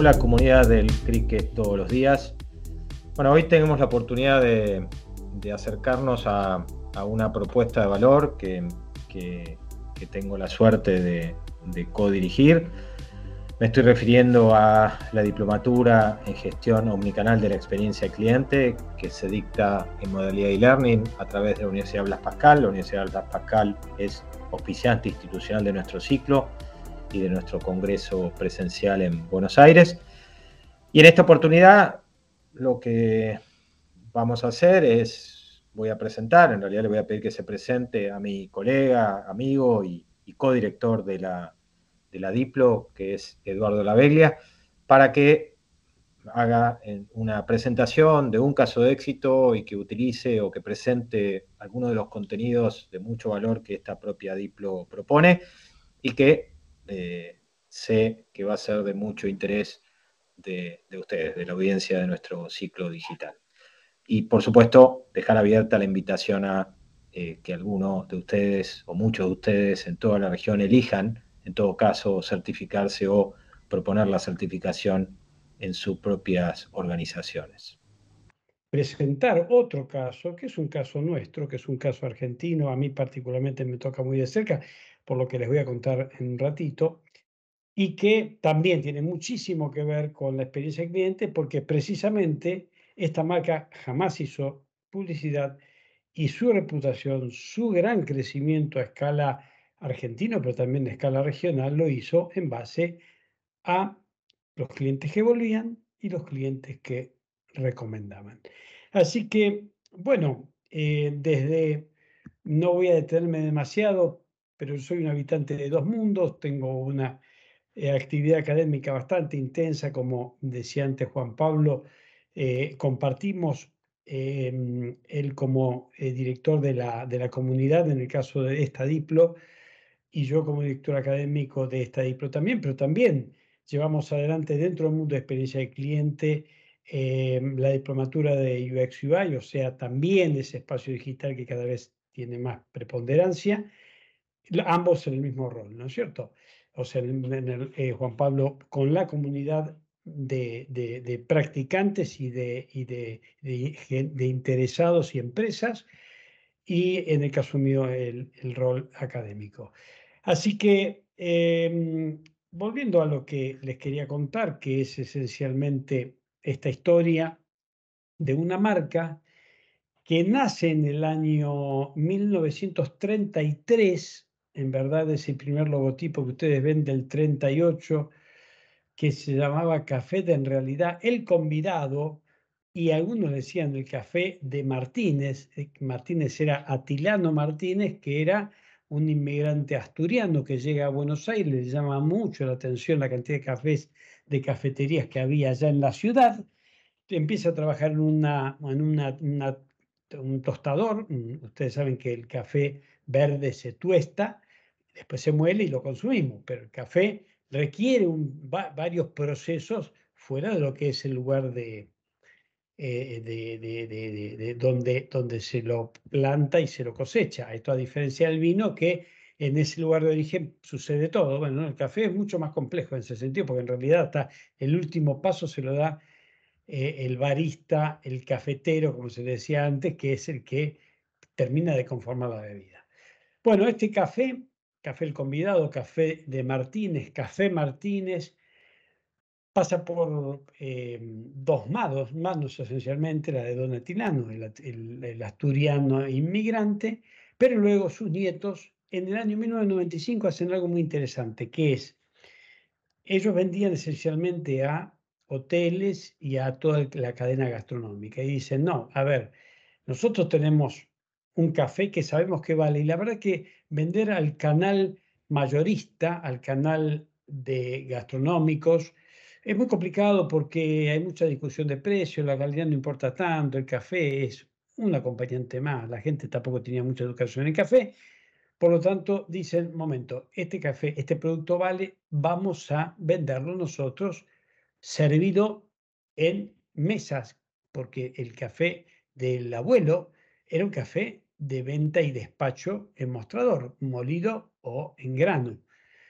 Hola comunidad del cricket todos los días. Bueno, hoy tenemos la oportunidad de, acercarnos a, una propuesta de valor que, tengo la suerte de, de co-dirigir. Me estoy refiriendo a la diplomatura en gestión omnicanal de la experiencia cliente que se dicta en modalidad e-learning a través de la Universidad Blas Pascal. La Universidad Blas Pascal es oficiante institucional de nuestro ciclo y de nuestro congreso presencial en Buenos Aires. Y en esta oportunidad lo que vamos a hacer es, voy a presentar, en realidad le voy a pedir que se presente a mi colega, amigo y, y codirector de la de la Diplo, que es Eduardo Laveglia, para que haga una presentación de un caso de éxito y que utilice o que presente algunos de los contenidos de mucho valor que esta propia Diplo propone y que eh, sé que va a ser de mucho interés de, ustedes, de la audiencia de nuestro ciclo digital. Y por supuesto, dejar abierta la invitación a eh, que algunos de ustedes o muchos de ustedes en toda la región elijan en todo caso, certificarse o proponer la certificación en sus propias organizaciones. Presentar otro caso, que es un caso nuestro, que es un caso argentino, a mí particularmente me toca muy de cerca, por lo que les voy a contar en un ratito, y que también tiene muchísimo que ver con la experiencia del cliente, porque precisamente esta marca jamás hizo publicidad y su reputación, su gran crecimiento a escala argentino, pero también de escala regional, lo hizo en base a los clientes que volvían y los clientes que recomendaban. Así que, bueno, eh, desde, no voy a detenerme demasiado, pero soy un habitante de dos mundos, tengo una eh, actividad académica bastante intensa, como decía antes Juan Pablo, eh, compartimos em, él como director de la, de la comunidad, en el caso de esta Diplo, y yo como director académico de esta DIPLO también, pero también llevamos adelante dentro del mundo de experiencia de cliente eh, la diplomatura de UX UI, o sea, también ese espacio digital que cada vez tiene más preponderancia, ambos en el mismo rol, ¿no es cierto? O sea, eh, Juan Pablo con la comunidad de, de, practicantes y, de, y de, interesados y empresas, y en el caso mío el, el rol académico. Así que, em, volviendo a lo que les quería contar, que es esencialmente esta historia de una marca que nace en el año 1933, en verdad ese primer logotipo que ustedes ven del 38, que se llamaba Café de en realidad El Convidado, y algunos decían el Café de Martínez, eh, Martínez era Atilano Martínez, que era un inmigrante asturiano que llega a Buenos Aires, le llama mucho la atención la cantidad de cafés, de cafeterías que había allá en la ciudad, empieza a trabajar en, una, en una, un tostador, ustedes saben que el café verde se tuesta, después se muele y lo consumimos, pero el café requiere varios procesos fuera de lo que es el lugar eh, de, donde, donde se lo planta y se lo cosecha. Esto a diferencia del vino, que en ese lugar de origen sucede todo. Bueno, el café es mucho más complejo en ese sentido, porque en realidad hasta el último paso se lo da eh, el barista, el cafetero, como se decía antes, que es el que termina de conformar la bebida. Bueno, este café, café el convidado, café de Martínez, café Martínez, pasa por eh, dos manos, manos esencialmente, la de Don Atilano, el, asturiano inmigrante, pero luego sus nietos en el año 1995 hacen algo muy interesante, que es, ellos vendían esencialmente a hoteles y a toda la cadena gastronómica y dicen, no, a ver, nosotros tenemos un café que sabemos que vale. Y la verdad que vender al canal mayorista, al canal de gastronómicos, es muy complicado porque hay mucha discusión de precios, la calidad no importa tanto, el café es un acompañante más, la gente tampoco tenía mucha educación en café, por lo tanto dicen, momento, este café, este producto vale, vamos a venderlo nosotros servido en mesas, porque el café del abuelo era un café de venta y despacho en mostrador, molido o en grano.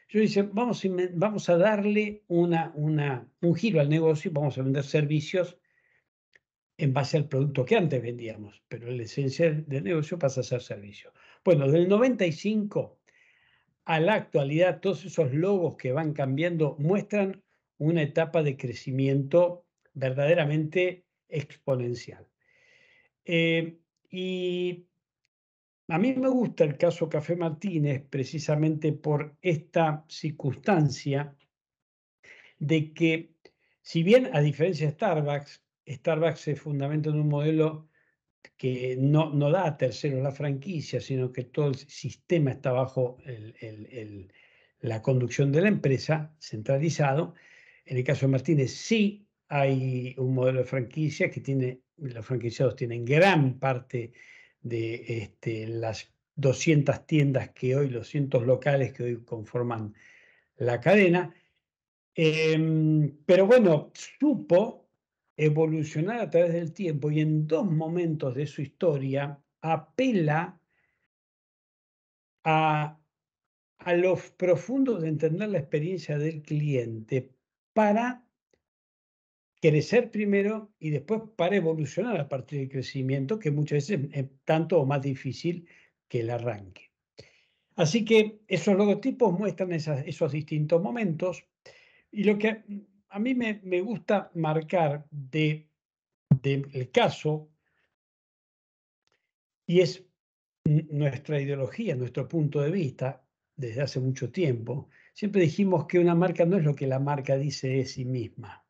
Yo dije, vamos vamos a darle una, una, un giro al negocio, vamos a vender servicios en base al producto que antes vendíamos, pero la esencia del negocio pasa a ser servicio. Bueno, del 95 a la actualidad, todos esos logos que van cambiando muestran una etapa de crecimiento verdaderamente exponencial. Eh, y a mí me gusta el caso Café Martínez precisamente por esta circunstancia de que, si bien a diferencia de Starbucks, Starbucks se fundamenta en un modelo que no, no da a terceros la franquicia, sino que todo el sistema está bajo la conducción de la empresa, centralizado. En el caso de Martínez sí hay un modelo de franquicia que tiene, los franquiciados tienen gran parte de este, las 200 tiendas que hoy, los 200 locales que hoy conforman la cadena. Em, pero bueno, supo evolucionar a través del tiempo y en dos momentos de su historia apela a, a los profundos de entender la experiencia del cliente para crecer primero y después para evolucionar a partir del crecimiento, que muchas veces es tanto o más difícil que el arranque. Así que esos logotipos muestran esos distintos momentos y lo que a mí me, gusta marcar del de, caso y es nuestra ideología, nuestro punto de vista desde hace mucho tiempo. Siempre dijimos que una marca no es lo que la marca dice de sí misma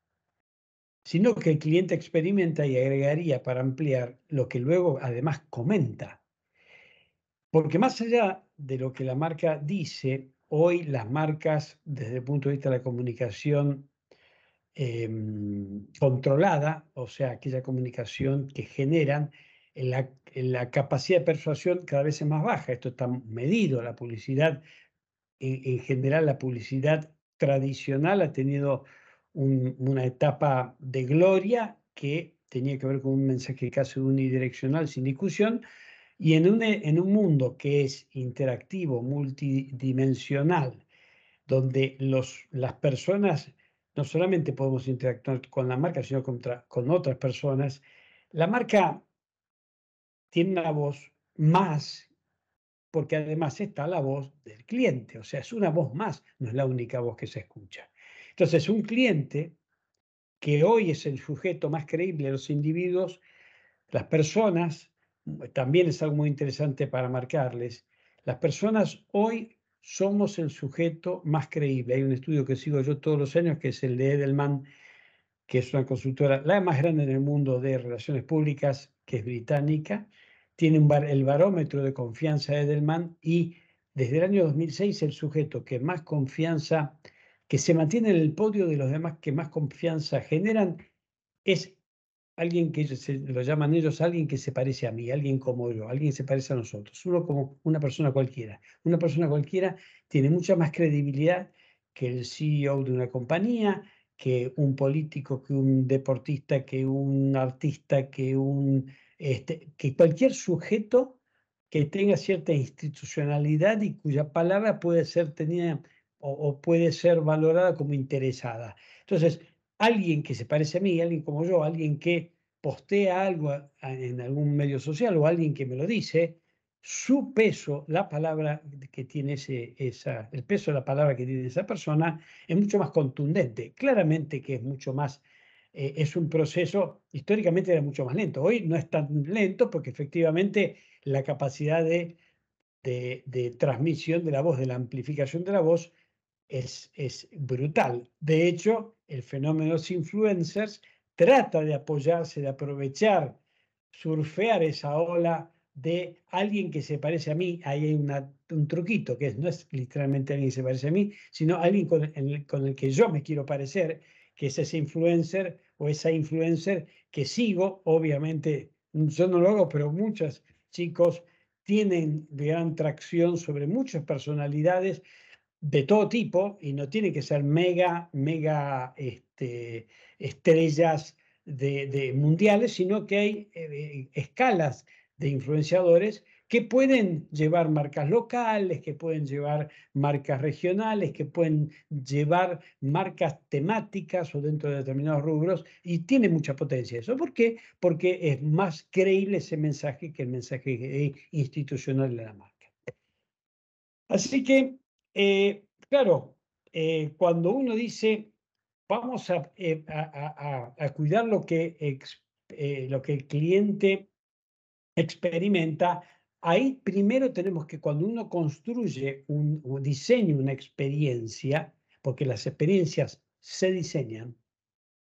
sino que el cliente experimenta y agregaría para ampliar lo que luego además comenta. Porque más allá de lo que la marca dice, hoy las marcas, desde el punto de vista de la comunicación em, controlada, o sea, aquella comunicación que generan, la, la, capacidad de persuasión cada vez es más baja. Esto está medido, la publicidad, en general la publicidad tradicional ha tenido una etapa de gloria que tenía que ver con un mensaje casi unidireccional sin discusión, y en un, en un mundo que es interactivo, multidimensional, donde los, las personas no solamente podemos interactuar con la marca, sino contra, con otras personas, la marca tiene una voz más, porque además está la voz del cliente, o sea, es una voz más, no es la única voz que se escucha. Entonces, un cliente que hoy es el sujeto más creíble de los individuos, las personas, también es algo muy interesante para marcarles, las personas hoy somos el sujeto más creíble. Hay un estudio que sigo yo todos los años, que es el de Edelman, que es una consultora, la más grande en el mundo de relaciones públicas, que es británica. Tiene el barómetro de confianza de Edelman y desde el año 2006 el sujeto que más confianza que se mantiene en el podio de los demás que más confianza generan, es alguien que se, lo llaman ellos, alguien que se parece a mí, alguien como yo, alguien que se parece a nosotros, uno como una persona cualquiera. Una persona cualquiera tiene mucha más credibilidad que el CEO de una compañía, que un político, que un deportista, que un artista, que un este, que cualquier sujeto que tenga cierta institucionalidad y cuya palabra puede ser tenida o, puede ser valorada como interesada. Entonces, alguien que se parece a mí, alguien como yo, alguien que postea algo en algún medio social o alguien que me lo dice, su peso, la palabra que tiene ese, esa, el peso de la palabra que tiene esa persona es mucho más contundente. Claramente que es mucho más, eh, es un proceso, históricamente era mucho más lento. Hoy no es tan lento porque efectivamente la capacidad de, de, de transmisión de la voz, de la amplificación de la voz, es, es brutal. De hecho, el fenómeno de los influencers trata de apoyarse, de aprovechar, surfear esa ola de alguien que se parece a mí. Ahí hay un truquito, que no es literalmente alguien que se parece a mí, sino alguien con el, con el que yo me quiero parecer, que es ese influencer o esa influencer que sigo. Obviamente, yo no lo hago, pero muchos chicos tienen gran tracción sobre muchas personalidades de todo tipo y no tiene que ser mega, mega este, estrellas de, mundiales, sino que hay eh, escalas de influenciadores que pueden llevar marcas locales, que pueden llevar marcas regionales, que pueden llevar marcas temáticas o dentro de determinados rubros, y tiene mucha potencia eso. ¿Por qué? Porque es más creíble ese mensaje que el mensaje institucional de la marca. Así que, eh, claro, eh, cuando uno dice, vamos a, eh, cuidar lo que, lo que el cliente experimenta, ahí primero tenemos que cuando uno construye un, diseño, una experiencia, porque las experiencias se diseñan,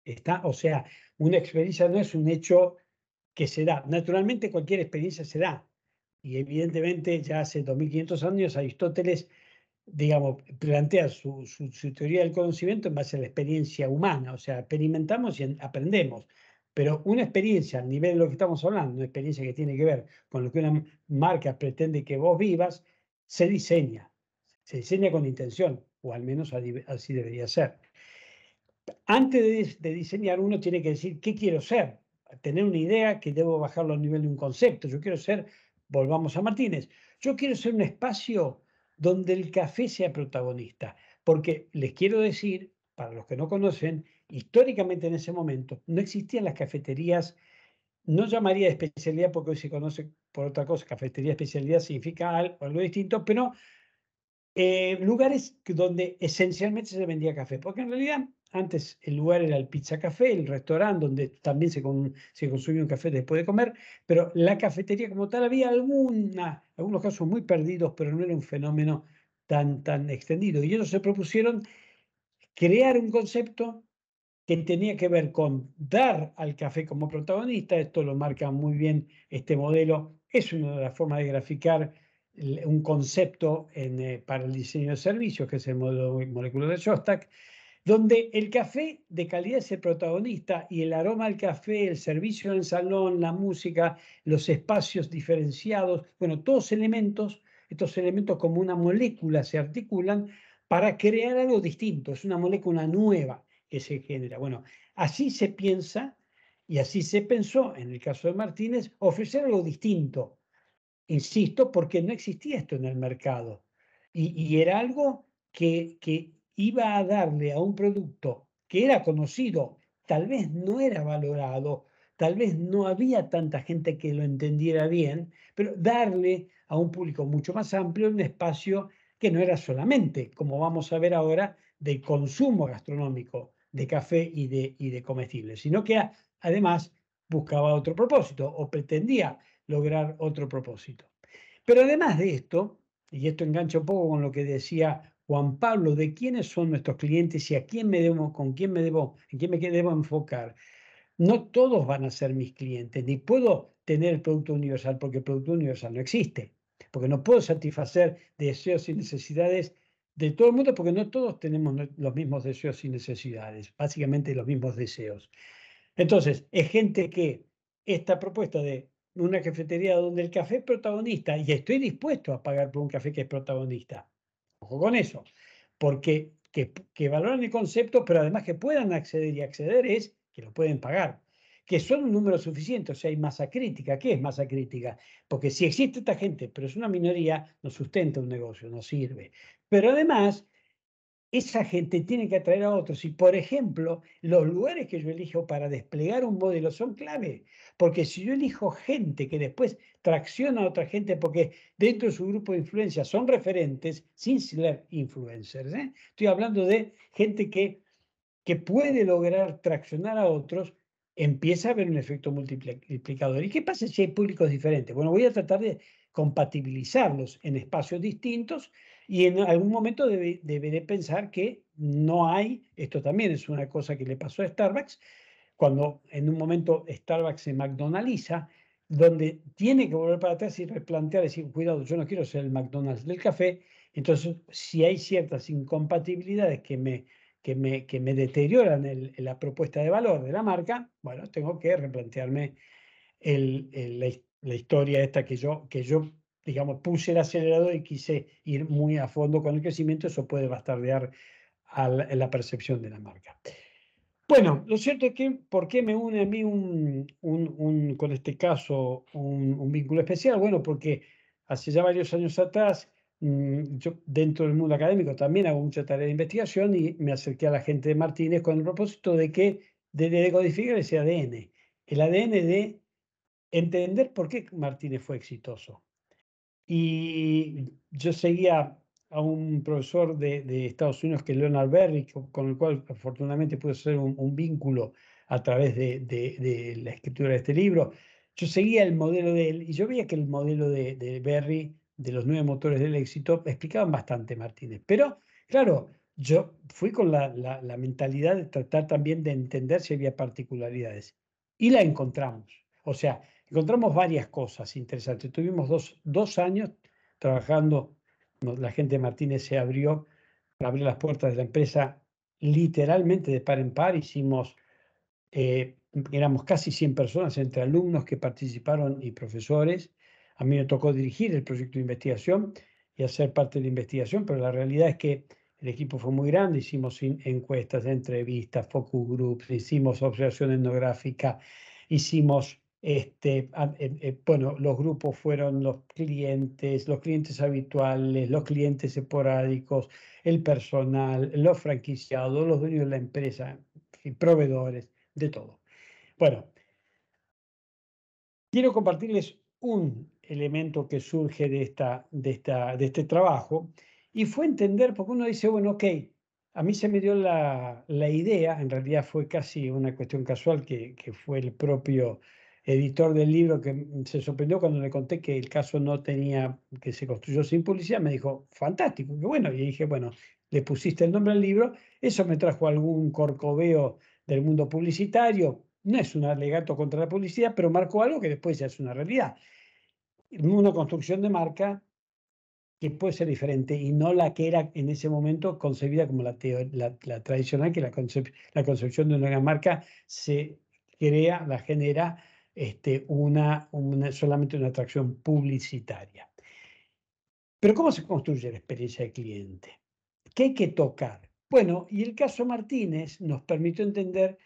está, o sea, una experiencia no es un hecho que se da. Naturalmente cualquier experiencia se da. Y evidentemente ya hace 2500 años Aristóteles, digamos, plantea su, su, su teoría del conocimiento en base a la experiencia humana, o sea, experimentamos y aprendemos. Pero una experiencia al nivel de lo que estamos hablando, una experiencia que tiene que ver con lo que una marca pretende que vos vivas, se diseña. Se diseña con intención, o al menos así debería ser. Antes de, diseñar, uno tiene que decir qué quiero ser, tener una idea que debo bajarlo al nivel de un concepto. Yo quiero ser, volvamos a Martínez, yo quiero ser un espacio donde el café sea protagonista, porque les quiero decir, para los que no conocen, históricamente en ese momento no existían las cafeterías, no llamaría de especialidad porque hoy se conoce por otra cosa, cafetería especialidad significa algo, distinto, pero eh, lugares donde esencialmente se vendía café, porque en realidad antes el lugar era el pizza café, el restaurante donde también se, se consumía un café después de comer, pero la cafetería como tal había alguna, algunos casos muy perdidos, pero no era un fenómeno tan, tan extendido. Y ellos se propusieron crear un concepto que tenía que ver con dar al café como protagonista, esto lo marca muy bien este modelo, es una de las formas de graficar un concepto eh, para el diseño de servicios, que es el modelo molecular de Shostak, donde el café de calidad es el protagonista y el aroma al café, el servicio en el salón, la música, los espacios diferenciados, bueno, todos elementos, estos elementos como una molécula se articulan para crear algo distinto, es una molécula nueva que se genera. Bueno, así se piensa y así se pensó, en el caso de Martínez, ofrecer algo distinto. Insisto, porque no existía esto en el mercado. Y, era algo que, que iba a darle a un producto que era conocido, tal vez no era valorado, tal vez no había tanta gente que lo entendiera bien, pero darle a un público mucho más amplio un espacio que no era solamente, como vamos a ver ahora, de consumo gastronómico, de café y de, y de comestibles, sino que además buscaba otro propósito o pretendía lograr otro propósito. Pero además de esto, y esto engancha un poco con lo que decía Juan Pablo, de quiénes son nuestros clientes y a quién me debo, con quién me debo, en quién me debo enfocar. No todos van a ser mis clientes, ni puedo tener el producto universal porque el producto universal no existe, porque no puedo satisfacer deseos y necesidades de todo el mundo, porque no todos tenemos los mismos deseos y necesidades, básicamente los mismos deseos. Entonces, es gente que esta propuesta de una cafetería donde el café es protagonista, y estoy dispuesto a pagar por un café que es protagonista, ojo con eso, porque que, valoran el concepto, pero además que puedan acceder y acceder es que lo pueden pagar que son un número suficiente, o sea, hay masa crítica. ¿Qué es masa crítica? Porque si existe esta gente, pero es una minoría, no sustenta un negocio, no sirve. Pero además, esa gente tiene que atraer a otros. Y, por ejemplo, los lugares que yo elijo para desplegar un modelo son clave. Porque si yo elijo gente que después tracciona a otra gente porque dentro de su grupo de influencia son referentes, sin ser influencers, ¿eh? estoy hablando de gente que, que puede lograr traccionar a otros empieza a haber un efecto multiplicador. ¿Y qué pasa si hay públicos diferentes? Bueno, voy a tratar de compatibilizarlos en espacios distintos y en algún momento deberé pensar que no hay, esto también es una cosa que le pasó a Starbucks, cuando en un momento Starbucks se McDonaldiza, donde tiene que volver para atrás y replantear, decir, cuidado, yo no quiero ser el McDonald's del café, entonces si hay ciertas incompatibilidades que me que me, que me deterioran la propuesta de valor de la marca, bueno, tengo que replantearme el, la, historia esta que yo, que yo, digamos, puse el acelerador y quise ir muy a fondo con el crecimiento, eso puede bastardear a la, percepción de la marca. Bueno, lo cierto es que, ¿por qué me une a mí un, un, con este caso un, un, vínculo especial? Bueno, porque hace ya varios años atrás, mm, yo dentro del mundo académico también hago mucha tarea de investigación y me acerqué a la gente de Martínez con el propósito de que de decodificar ese ADN, el ADN de entender por qué Martínez fue exitoso. Y yo seguía a un profesor de, Estados Unidos que es Leonard Berry, con el cual afortunadamente pude hacer un, vínculo a través de, la escritura de este libro. Yo seguía el modelo de él y yo veía que el modelo de, Berry, de los nueve motores del éxito, explicaban bastante Martínez. Pero, claro, yo fui con la, la mentalidad de tratar también de entender si había particularidades. Y la encontramos. O sea, encontramos varias cosas interesantes. Tuvimos dos, dos años trabajando la gente de Martínez se abrió, abrió las puertas de la empresa literalmente de par en par. Hicimos, eh, éramos casi 100 personas entre alumnos que participaron y profesores. A mí me tocó dirigir el proyecto de investigación y hacer parte de la investigación, pero la realidad es que el equipo fue muy grande, hicimos encuestas, entrevistas, focus groups, hicimos observación etnográfica, hicimos este, eh, eh, bueno, los grupos fueron los clientes, los clientes habituales, los clientes esporádicos, el personal, los franquiciados, los dueños de la empresa, proveedores, de todo. Bueno, quiero compartirles un elemento que surge de, esta, de, esta, de este trabajo y fue entender, porque uno dice, bueno, ok, a mí se me dio la, la idea, en realidad fue casi una cuestión casual que, que fue el propio editor del libro que se sorprendió cuando le conté que el caso no tenía, que se construyó sin publicidad, me dijo, fantástico, qué bueno. Y dije, bueno, le pusiste el nombre al libro, eso me trajo algún corcoveo del mundo publicitario, no es un alegato contra la publicidad, pero marcó algo que después ya es una realidad. Una construcción de marca que puede ser diferente y no la que era en ese momento concebida como la, la, tradicional, que la, la concepción de una marca se crea, la genera este, una, solamente una atracción publicitaria. Pero ¿cómo se construye la experiencia de cliente? ¿Qué hay que tocar? Bueno, y el caso Martínez nos permitió entender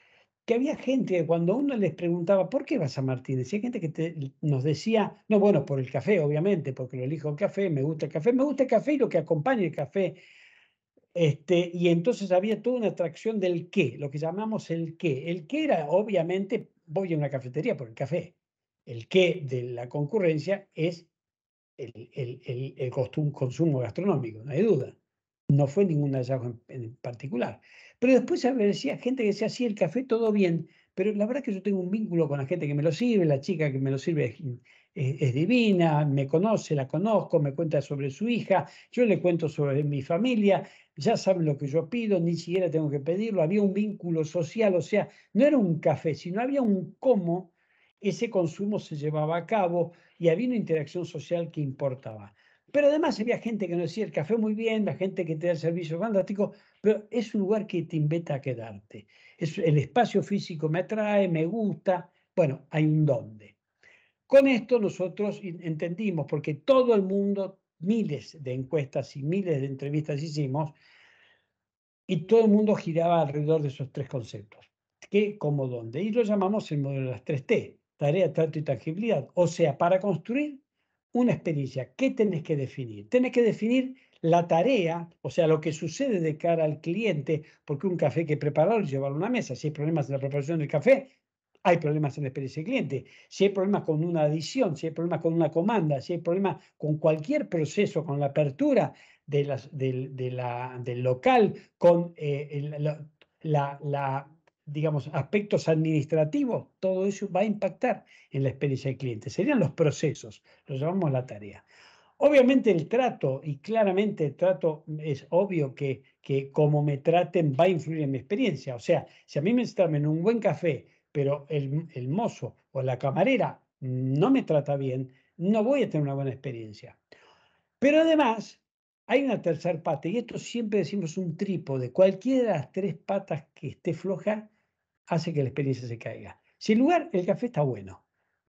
que había gente que cuando uno les preguntaba, ¿por qué vas a Martínez? Y hay gente que nos decía, no, bueno, por el café, obviamente, porque lo elijo el café, me gusta el café, me gusta el café y lo que acompaña el café. Este, y entonces había toda una atracción del qué, lo que llamamos el qué. El qué era, obviamente, voy a una cafetería por el café. El qué de la concurrencia es el, el, el, consumo gastronómico, no hay duda. No fue ningún hallazgo en, particular. Pero después decía gente que decía, sí, el café todo bien, pero la verdad que yo tengo un vínculo con la gente que me lo sirve, la chica que me lo sirve es, divina, me conoce, la conozco, me cuenta sobre su hija, yo le cuento sobre mi familia, ya saben lo que yo pido, ni siquiera tengo que pedirlo, había un vínculo social, o sea, no era un café, sino había un cómo ese consumo se llevaba a cabo y había una interacción social que importaba. Pero además había gente que nos decía el café muy bien, la gente que te da el servicio fantástico, pero es un lugar que te invita a quedarte. Es, el espacio físico me atrae, me gusta, bueno, hay un dónde. Con esto nosotros entendimos, porque todo el mundo, miles de encuestas y miles de entrevistas hicimos, y todo el mundo giraba alrededor de esos tres conceptos. ¿Qué, cómo, dónde? Y lo llamamos el modelo de las tres T, tarea, trato y tangibilidad. O sea, para construir una experiencia, ¿qué tenés que definir? Tenés que definir la tarea, o sea, lo que sucede de cara al cliente, porque un café que preparar y llevarlo a una mesa, si hay problemas en la preparación del café, hay problemas en la experiencia del cliente. Si hay problemas con una adición, si hay problemas con una comanda, si hay problemas con cualquier proceso, con la apertura de las, del, de la, del local, con eh, la, la, digamos, aspectos administrativos, todo eso va a impactar en la experiencia del cliente. Serían los procesos, lo llamamos la tarea. Obviamente el trato, y claramente el trato es obvio que, que como me traten va a influir en mi experiencia. O sea, si a mí me están en un buen café, pero el, mozo o la camarera no me trata bien, no voy a tener una buena experiencia. Pero además, hay una tercera pata, y esto siempre decimos un trípode. Cualquiera de las tres patas que esté floja hace que la experiencia se caiga. Si el lugar, el café está bueno,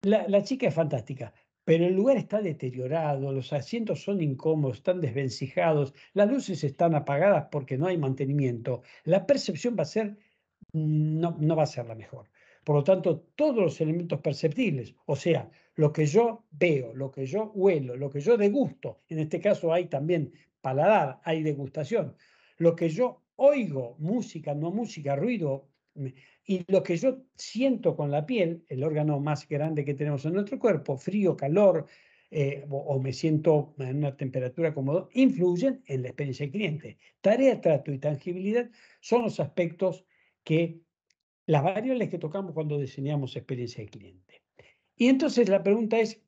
la, la chica es fantástica, pero el lugar está deteriorado, los asientos son incómodos, están desvencijados, las luces están apagadas porque no hay mantenimiento, la percepción va a ser, no, no va a ser la mejor. Por lo tanto, todos los elementos perceptibles, o sea, lo que yo veo, lo que yo huelo, lo que yo degusto, en este caso hay también paladar, hay degustación, lo que yo oigo, música, no música, ruido, y lo que yo siento con la piel, el órgano más grande que tenemos en nuestro cuerpo, frío, calor, eh, o, me siento en una temperatura cómoda, influyen en la experiencia del cliente. Tarea, trato y tangibilidad son los aspectos que, las variables que tocamos cuando diseñamos experiencia del cliente. Y entonces la pregunta es,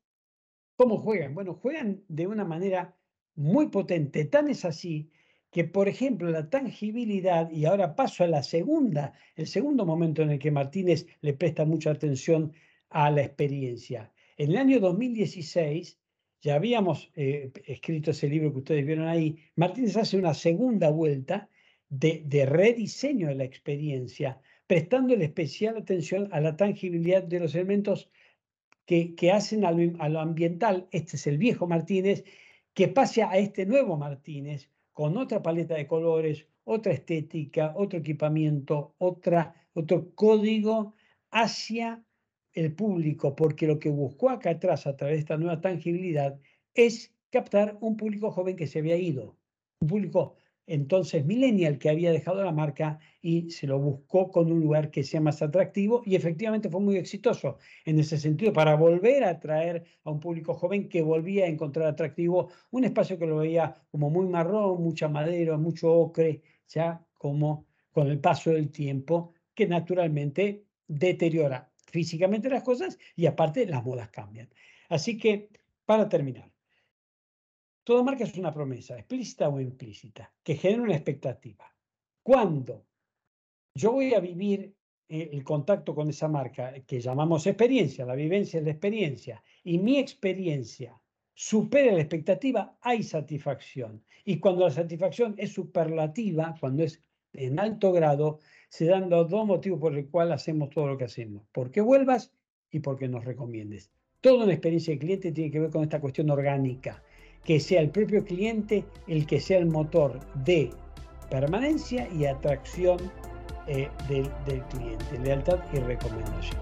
¿cómo juegan? Bueno, juegan de una manera muy potente, tan es así que, por ejemplo, la tangibilidad, y ahora paso a la segunda, el segundo momento en el que Martínez le presta mucha atención a la experiencia. En el año 2016, ya habíamos eh, escrito ese libro que ustedes vieron ahí, Martínez hace una segunda vuelta de, rediseño de la experiencia, prestando especial atención a la tangibilidad de los elementos que, hacen a lo, ambiental. Este es el viejo Martínez, que pase a este nuevo Martínez con otra paleta de colores, otra estética, otro equipamiento, otra, otro código hacia el público, porque lo que buscó acá atrás a través de esta nueva tangibilidad es captar un público joven que se había ido, un público entonces millennial que había dejado la marca y se lo buscó con un lugar que sea más atractivo y efectivamente fue muy exitoso en ese sentido para volver a atraer a un público joven que volvía a encontrar atractivo un espacio que lo veía como muy marrón, mucha madera, mucho ocre, ya como con el paso del tiempo que naturalmente deteriora físicamente las cosas y aparte las modas cambian. Así que, para terminar, toda marca es una promesa, explícita o implícita, que genera una expectativa. Cuando yo voy a vivir eh, el contacto con esa marca, que llamamos experiencia, la vivencia es la experiencia, y mi experiencia supera la expectativa, hay satisfacción. Y cuando la satisfacción es superlativa, cuando es en alto grado, se dan los dos motivos por los cuales hacemos todo lo que hacemos. Porque vuelvas y porque nos recomiendes. Toda una experiencia de cliente tiene que ver con esta cuestión orgánica, que sea el propio cliente el que sea el motor de permanencia y atracción eh, del, del cliente, lealtad y recomendación.